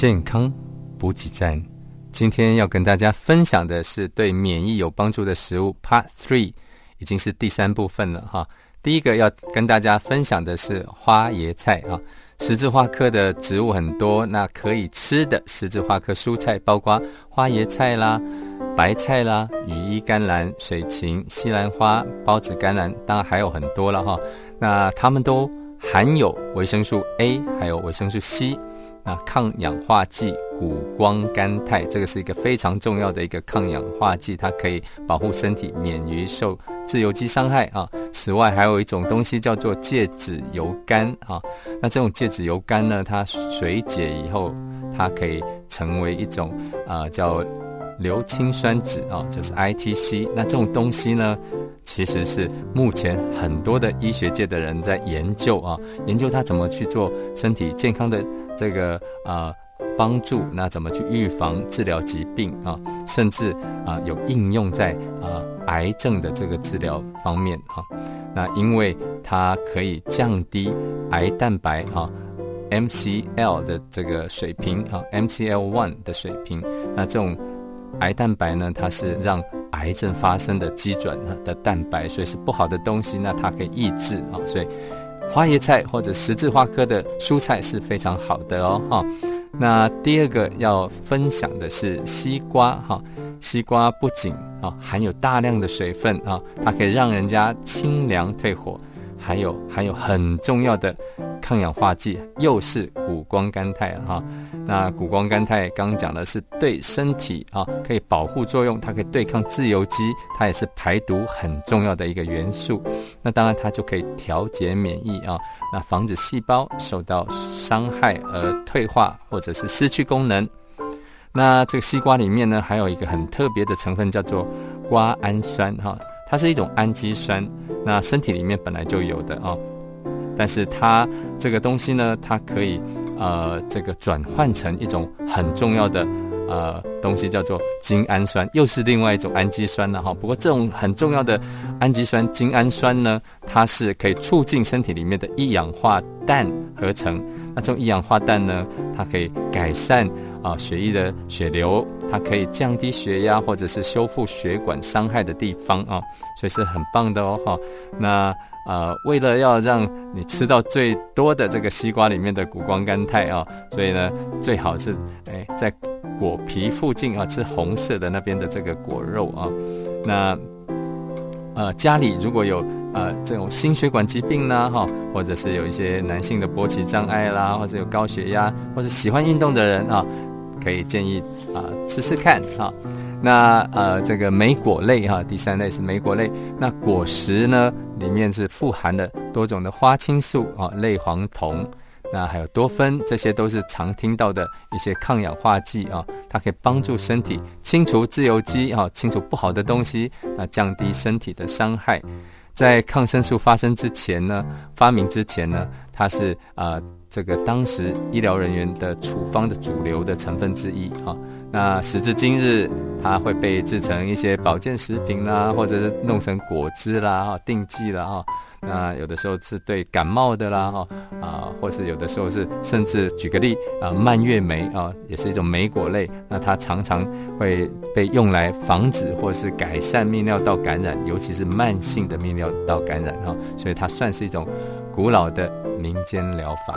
健康补给站。今天要跟大家分享的是对免疫有帮助的食物，Part Three 已经是第三部分了哈。第一个要跟大家分享的是花椰菜啊，十字花科的植物很多，那可以吃的十字花科蔬菜包括花椰菜啦、白菜啦、羽衣甘蓝、水芹、西兰花、孢子甘蓝，当然还有很多了哈。那它们都含有维生素 A，还有维生素 C。啊抗氧化剂谷胱甘肽，这个是一个非常重要的一个抗氧化剂，它可以保护身体免于受自由基伤害啊。此外，还有一种东西叫做芥子油苷啊。那这种芥子油苷呢，它水解以后，它可以成为一种啊叫硫氰酸酯啊，就是 ITC。那这种东西呢？其实是目前很多的医学界的人在研究啊，研究它怎么去做身体健康的这个啊帮助，那怎么去预防治疗疾病啊，甚至啊有应用在啊癌症的这个治疗方面啊。那因为它可以降低癌蛋白啊 MCL 的这个水平啊 MCL one 的水平，那这种癌蛋白呢，它是让癌症发生的基准的蛋白，所以是不好的东西，那它可以抑制啊，所以花椰菜或者十字花科的蔬菜是非常好的哦哈。那第二个要分享的是西瓜哈，西瓜不仅啊含有大量的水分啊，它可以让人家清凉退火。还有还有很重要的抗氧化剂，又是谷胱甘肽哈。那谷胱甘肽刚刚讲的是对身体啊可以保护作用，它可以对抗自由基，它也是排毒很重要的一个元素。那当然它就可以调节免疫啊，那防止细胞受到伤害而退化或者是失去功能。那这个西瓜里面呢，还有一个很特别的成分叫做瓜氨酸哈。它是一种氨基酸，那身体里面本来就有的啊，但是它这个东西呢，它可以呃这个转换成一种很重要的呃东西，叫做精氨酸，又是另外一种氨基酸了哈。不过这种很重要的氨基酸精氨酸呢，它是可以促进身体里面的一氧化氮合成。那这种一氧化氮呢，它可以改善啊血液的血流。它可以降低血压，或者是修复血管伤害的地方啊，所以是很棒的哦哈。那呃，为了要让你吃到最多的这个西瓜里面的谷胱甘肽啊，所以呢，最好是哎在果皮附近啊吃红色的那边的这个果肉啊。那呃家里如果有呃这种心血管疾病呢哈，或者是有一些男性的勃起障碍啦，或者有高血压，或者喜欢运动的人啊。可以建议啊吃吃看哈，那呃这个莓果类哈，第三类是莓果类，那果实呢里面是富含了多种的花青素啊、类黄酮，那还有多酚，这些都是常听到的一些抗氧化剂啊，它可以帮助身体清除自由基啊，清除不好的东西，那降低身体的伤害。在抗生素发生之前呢，发明之前呢，它是啊。这个当时医疗人员的处方的主流的成分之一啊，那时至今日，它会被制成一些保健食品啦，或者是弄成果汁啦、哈定剂啦、哈，那有的时候是对感冒的啦、哈啊，或是有的时候是甚至举个例啊，蔓越莓啊，也是一种莓果类，那它常常会被用来防止或是改善泌尿道感染，尤其是慢性的泌尿道感染哈，所以它算是一种古老的民间疗法。